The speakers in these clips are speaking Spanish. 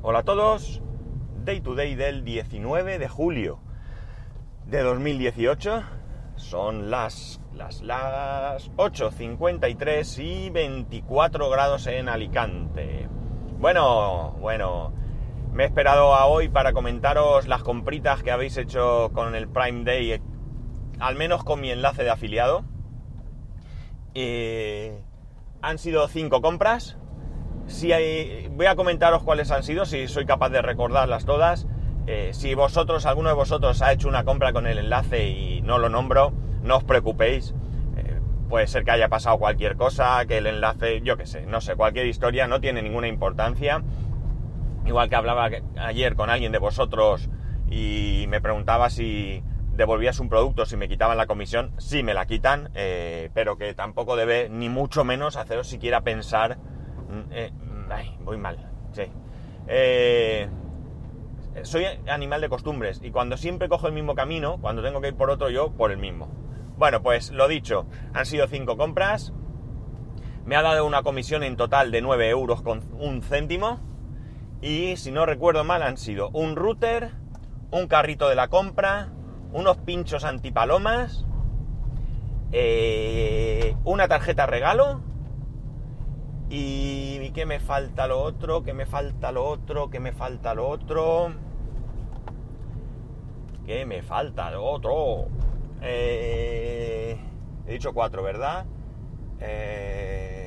Hola a todos, Day to Day del 19 de julio de 2018. Son las, las, las 8.53 y 24 grados en Alicante. Bueno, bueno, me he esperado a hoy para comentaros las compritas que habéis hecho con el Prime Day, al menos con mi enlace de afiliado. Eh, han sido 5 compras. Si hay, voy a comentaros cuáles han sido, si soy capaz de recordarlas todas. Eh, si vosotros, alguno de vosotros ha hecho una compra con el enlace y no lo nombro, no os preocupéis. Eh, puede ser que haya pasado cualquier cosa, que el enlace, yo qué sé, no sé, cualquier historia no tiene ninguna importancia. Igual que hablaba ayer con alguien de vosotros y me preguntaba si devolvías un producto, si me quitaban la comisión, sí me la quitan, eh, pero que tampoco debe ni mucho menos haceros siquiera pensar... Eh, voy mal. Eh, soy animal de costumbres y cuando siempre cojo el mismo camino, cuando tengo que ir por otro yo, por el mismo. Bueno, pues lo dicho, han sido cinco compras, me ha dado una comisión en total de 9 euros con un céntimo y si no recuerdo mal han sido un router, un carrito de la compra, unos pinchos antipalomas, eh, una tarjeta regalo y ¿qué me falta lo otro? ¿Qué me falta lo otro? ¿Qué me falta lo otro? ¿Qué me falta lo otro? Eh, he dicho cuatro, ¿verdad? Eh,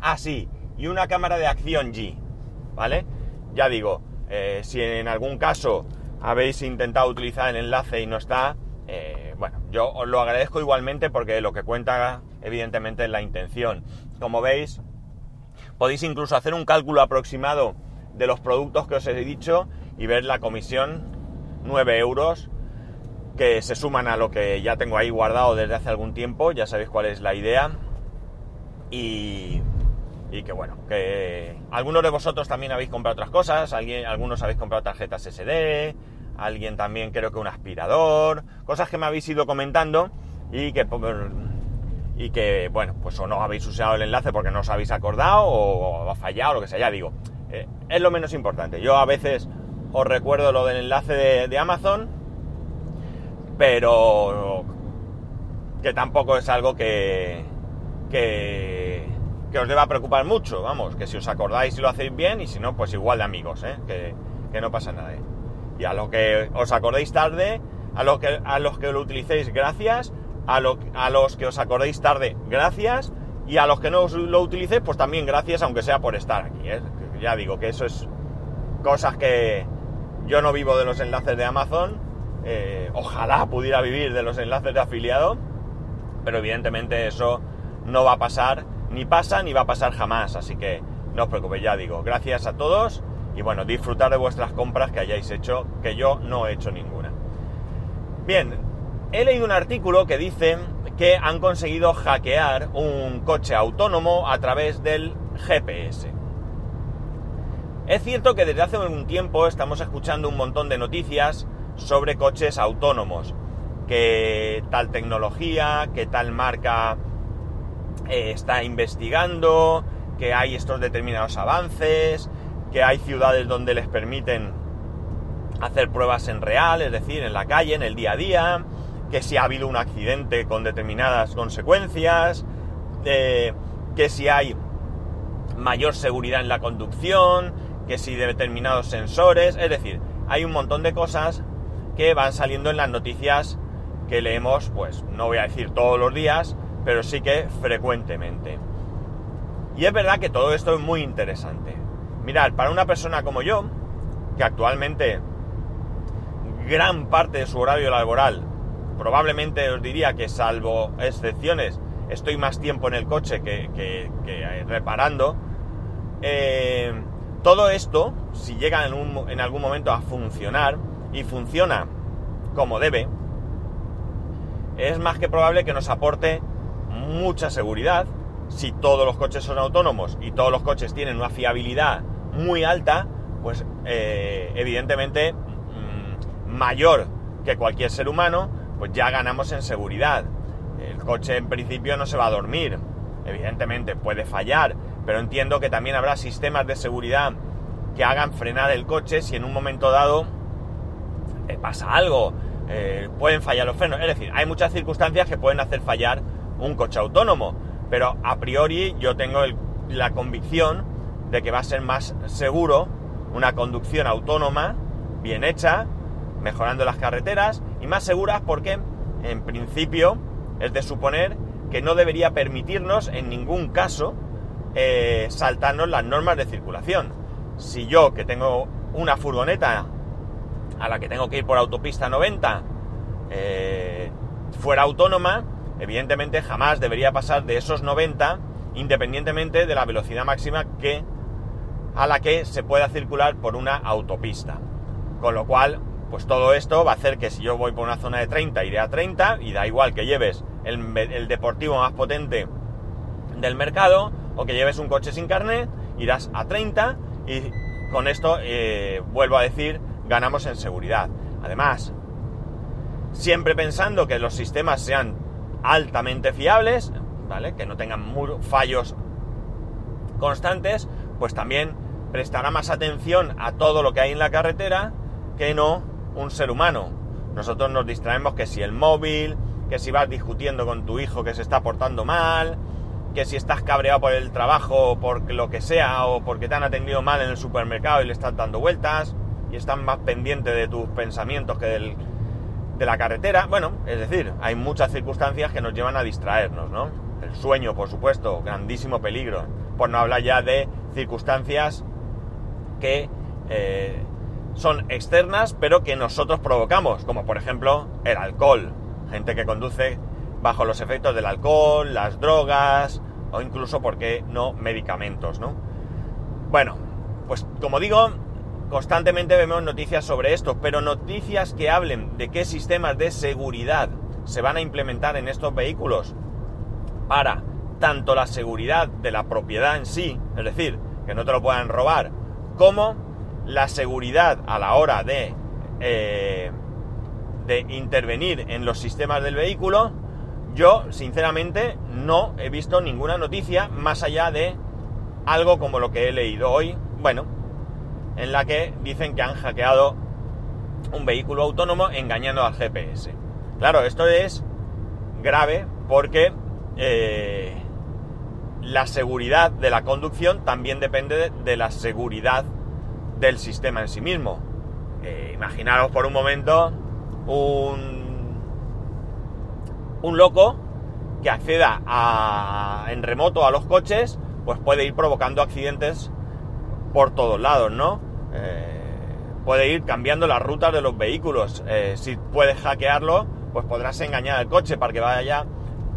ah, sí, y una cámara de acción G, ¿vale? Ya digo, eh, si en algún caso habéis intentado utilizar el enlace y no está, eh, bueno, yo os lo agradezco igualmente porque lo que cuenta evidentemente es la intención. Como veis, podéis incluso hacer un cálculo aproximado de los productos que os he dicho y ver la comisión 9 euros que se suman a lo que ya tengo ahí guardado desde hace algún tiempo, ya sabéis cuál es la idea. Y, y que bueno, que algunos de vosotros también habéis comprado otras cosas, alguien, algunos habéis comprado tarjetas SD, alguien también creo que un aspirador, cosas que me habéis ido comentando y que y que bueno, pues o no habéis usado el enlace porque no os habéis acordado o, ha fallado, lo que sea, ya digo, eh, es lo menos importante. Yo a veces os recuerdo lo del enlace de, Amazon, pero que tampoco es algo que, que, que, os deba preocupar mucho, vamos, que si os acordáis y lo hacéis bien y si no, pues igual de amigos, ¿eh? que, que, no pasa nada. ¿eh? Y a lo que os acordéis tarde, a, lo que, a los que lo utilicéis, gracias, a, lo, a los que os acordéis tarde, gracias, y a los que no lo utilicéis, pues también gracias, aunque sea por estar aquí. ¿eh? Ya digo que eso es cosas que yo no vivo de los enlaces de Amazon, eh, ojalá pudiera vivir de los enlaces de afiliado, pero evidentemente eso no va a pasar, ni pasa ni va a pasar jamás, así que no os preocupéis, ya digo, gracias a todos y bueno, disfrutar de vuestras compras que hayáis hecho, que yo no he hecho ninguna. Bien, he leído un artículo que dice que han conseguido hackear un coche autónomo a través del GPS. Es cierto que desde hace un tiempo estamos escuchando un montón de noticias sobre coches autónomos, que tal tecnología, que tal marca eh, está investigando, que hay estos determinados avances, que hay ciudades donde les permiten hacer pruebas en real, es decir, en la calle, en el día a día, que si ha habido un accidente con determinadas consecuencias, eh, que si hay mayor seguridad en la conducción, que si de determinados sensores, es decir, hay un montón de cosas que van saliendo en las noticias que leemos, pues no voy a decir todos los días, pero sí que frecuentemente. Y es verdad que todo esto es muy interesante. Mirad, para una persona como yo, que actualmente gran parte de su horario laboral, probablemente os diría que salvo excepciones, estoy más tiempo en el coche que, reparando, eh, todo esto, si llega en, algún momento a funcionar y funciona como debe, es más que probable que nos aporte mucha seguridad. Si todos los coches son autónomos y todos los coches tienen una fiabilidad muy alta, pues eh, evidentemente mmm, mayor que cualquier ser humano, pues ya ganamos en seguridad. El coche en principio no se va a dormir, evidentemente puede fallar, pero entiendo que también habrá sistemas de seguridad que hagan frenar el coche si en un momento dado eh, pasa algo, eh, pueden fallar los frenos. Es decir, hay muchas circunstancias que pueden hacer fallar un coche autónomo, pero a priori yo tengo la convicción de que va a ser más seguro una conducción autónoma, bien hecha, mejorando las carreteras y más seguras porque en principio es de suponer que no debería permitirnos en ningún caso eh, saltarnos las normas de circulación. Si yo que tengo una furgoneta a la que tengo que ir por autopista 90 eh, fuera autónoma, evidentemente jamás debería pasar de esos 90 independientemente de la velocidad máxima que a la que se pueda circular por una autopista. Con lo cual, pues todo esto va a hacer que si yo voy por una zona de 30 iré a 30 y da igual que lleves el, deportivo más potente del mercado o que lleves un coche sin carnet, irás a 30 y con esto, eh, vuelvo a decir, ganamos en seguridad. Además, siempre pensando que los sistemas sean altamente fiables, ¿vale? Que no tengan fallos constantes, pues también prestará más atención a todo lo que hay en la carretera que no un ser humano. Nosotros nos distraemos que si el móvil, que si vas discutiendo con tu hijo que se está portando mal, que si estás cabreado por el trabajo, por lo que sea, o porque te han atendido mal en el supermercado y le estás dando vueltas, y están más pendientes de tus pensamientos que del, de la carretera. Bueno, es decir, hay muchas circunstancias que nos llevan a distraernos, ¿no? El sueño, por supuesto, grandísimo peligro. Por no hablar ya de circunstancias que eh, son externas, pero que nosotros provocamos, como por ejemplo el alcohol. Gente que conduce bajo los efectos del alcohol, las drogas o incluso, ¿por qué no?, medicamentos, ¿no? Bueno, pues como digo, constantemente vemos noticias sobre esto, pero noticias que hablen de qué sistemas de seguridad se van a implementar en estos vehículos para tanto la seguridad de la propiedad en sí, es decir, que no te lo puedan robar, como la seguridad a la hora de, eh, de intervenir en los sistemas del vehículo, yo sinceramente no he visto ninguna noticia más allá de algo como lo que he leído hoy, bueno, en la que dicen que han hackeado un vehículo autónomo engañando al GPS. Claro, esto es grave porque eh, la seguridad de la conducción también depende de, la seguridad del sistema en sí mismo. Eh, imaginaros por un momento un, un loco que acceda en remoto a los coches, pues puede ir provocando accidentes por todos lados, ¿no? Eh, puede ir cambiando las rutas de los vehículos. si puedes hackearlo, pues podrás engañar al coche para que vaya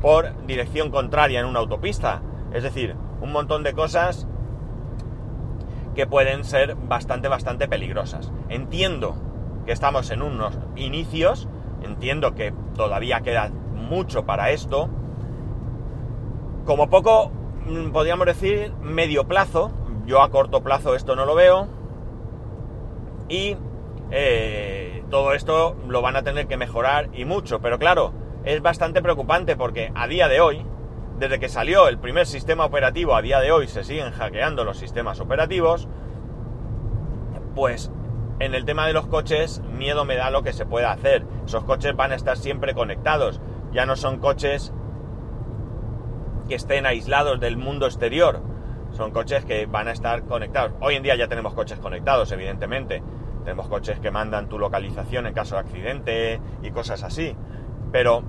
por dirección contraria en una autopista. Es decir, un montón de cosas que pueden ser bastante, bastante peligrosas. Entiendo que estamos en unos inicios, entiendo que todavía queda mucho para esto. Como poco, mm, podríamos decir, medio plazo, yo a corto plazo esto no lo veo. Y eh, todo esto lo van a tener que mejorar y mucho, pero claro, es bastante preocupante porque a día de hoy, desde que salió el primer sistema operativo, a día de hoy se siguen hackeando los sistemas operativos, pues en el tema de los coches, miedo me da lo que se pueda hacer. Esos coches van a estar siempre conectados, ya no son coches que estén aislados del mundo exterior, son coches que van a estar conectados. Hoy en día ya tenemos coches conectados, evidentemente. Tenemos coches que mandan tu localización en caso de accidente y cosas así. Pero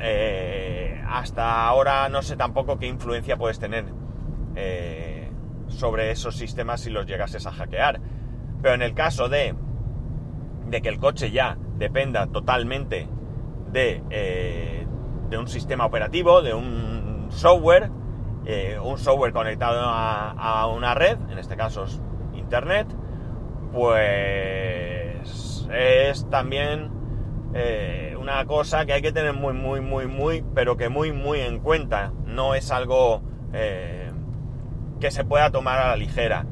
eh, hasta ahora no sé tampoco qué influencia puedes tener eh, sobre esos sistemas si los llegases a hackear. Pero en el caso de, de que el coche ya dependa totalmente de, eh, de un sistema operativo, de un software, un software conectado a, a, una red, en este caso es Internet, pues es también eh, una cosa que hay que tener muy, muy, muy, muy, pero que muy, muy en cuenta. No es algo eh, que se pueda tomar a la ligera.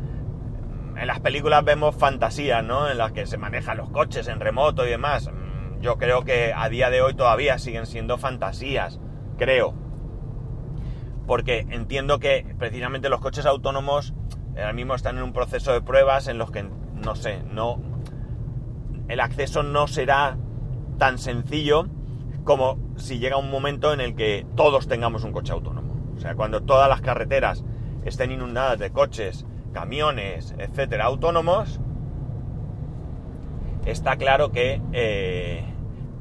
En las películas vemos fantasías, ¿no? En las que se manejan los coches en remoto y demás. Mm, yo creo que a día de hoy todavía siguen siendo fantasías, creo. Porque entiendo que precisamente los coches autónomos ahora mismo están en un proceso de pruebas en los que, no sé, no, el acceso no será tan sencillo como si llega un momento en el que todos tengamos un coche autónomo. O sea, cuando todas las carreteras estén inundadas de coches, camiones, etcétera, autónomos, está claro que eh,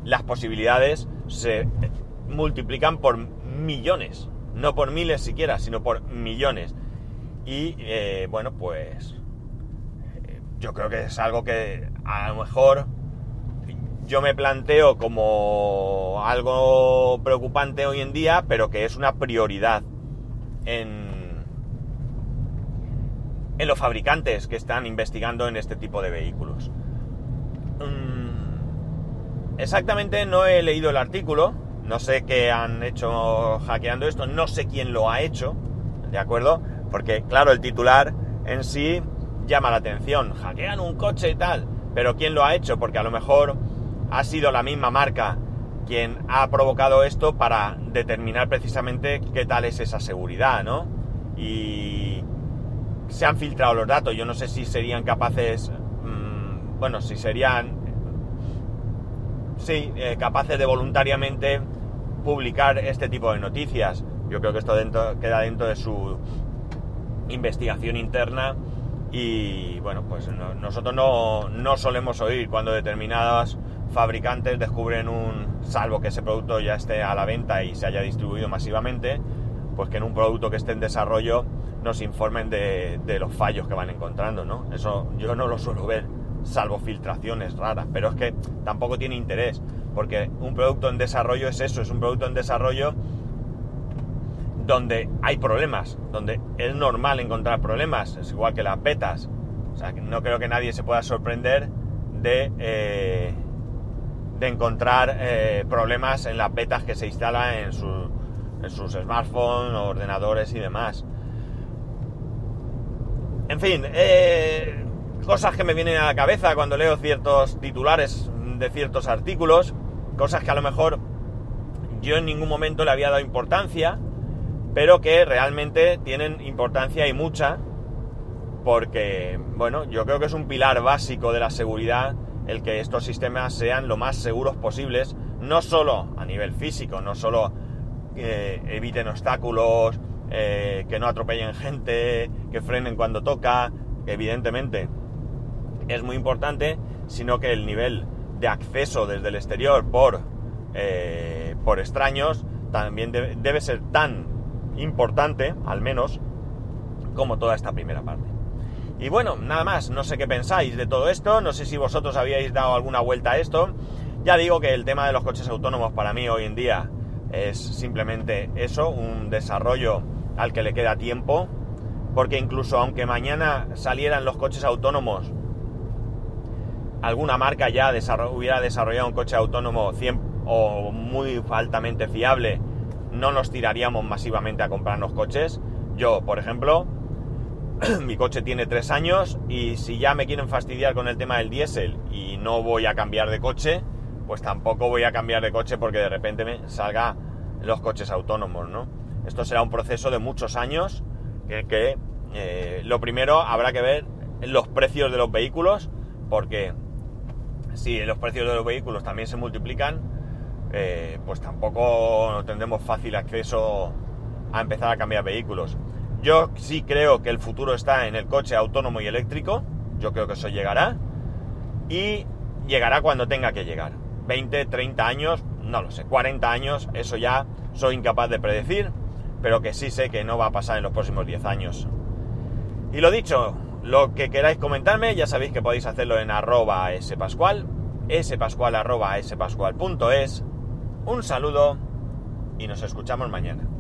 las posibilidades se multiplican por millones, no por miles siquiera, sino por millones. Y eh, bueno, pues eh, yo creo que es algo que a lo mejor yo me planteo como algo preocupante hoy en día, pero que es una prioridad en, en los fabricantes que están investigando en este tipo de vehículos. Mm, exactamente no he leído el artículo, no sé qué han hecho hackeando esto, no sé quién lo ha hecho, ¿de acuerdo? Porque claro, el titular en sí llama la atención, hackean un coche y tal, pero ¿quién lo ha hecho? Porque a lo mejor ha sido la misma marca quien ha provocado esto para determinar precisamente qué tal es esa seguridad, ¿no? Y se han filtrado los datos, yo no sé si serían capaces, mmm, bueno, si serían, sí, eh, capaces de voluntariamente publicar este tipo de noticias. Yo creo que esto queda dentro de su investigación interna y bueno, pues no, nosotros no, no solemos oír cuando determinadas fabricantes descubren un, salvo que ese producto ya esté a la venta y se haya distribuido masivamente, pues que en un producto que esté en desarrollo nos informen de, de los fallos que van encontrando, ¿no? Eso yo no lo suelo ver, salvo filtraciones raras, pero es que tampoco tiene interés, porque un producto en desarrollo es eso, es un producto en desarrollo donde hay problemas, donde es normal encontrar problemas, es igual que las betas. O sea, no creo que nadie se pueda sorprender de, eh, de encontrar eh, problemas en las betas que se instalan en, en sus smartphones, ordenadores y demás. En fin, eh, cosas que me vienen a la cabeza cuando leo ciertos titulares de ciertos artículos, cosas que a lo mejor yo en ningún momento le había dado importancia, pero que realmente tienen importancia y mucha, porque, bueno, yo creo que es un pilar básico de la seguridad el que estos sistemas sean lo más seguros posibles, no solo a nivel físico, no solo que eviten obstáculos, eh, que no atropellen gente, que frenen cuando toca, evidentemente es muy importante, sino que el nivel de acceso desde el exterior por, eh, por extraños también debe ser tan importante, al menos, como toda esta primera parte. Y bueno, nada más, no sé qué pensáis de todo esto, no sé si vosotros habíais dado alguna vuelta a esto. Ya digo que el tema de los coches autónomos para mí hoy en día es simplemente eso, un desarrollo al que le queda tiempo, porque incluso aunque mañana salieran los coches autónomos, alguna marca ya hubiera desarrollado un coche autónomo 100 o muy altamente fiable, no nos tiraríamos masivamente a comprarnos coches. Yo, por ejemplo, mi coche tiene tres años y si ya me quieren fastidiar con el tema del diésel y no voy a cambiar de coche, pues tampoco voy a cambiar de coche porque de repente me salga los coches autónomos, ¿no? Esto será un proceso de muchos años que, eh, lo primero habrá que ver los precios de los vehículos porque si los precios de los vehículos también se multiplican, eh, pues tampoco tendremos fácil acceso a empezar a cambiar vehículos. Yo sí creo que el futuro está en el coche autónomo y eléctrico. Yo creo que eso llegará. Y llegará cuando tenga que llegar. 20, 30 años, no lo sé. 40 años, eso ya soy incapaz de predecir. Pero que sí sé que no va a pasar en los próximos 10 años. Y lo dicho, lo que queráis comentarme, ya sabéis que podéis hacerlo en arroba spascual, spascual arroba spascual.es. Un saludo y nos escuchamos mañana.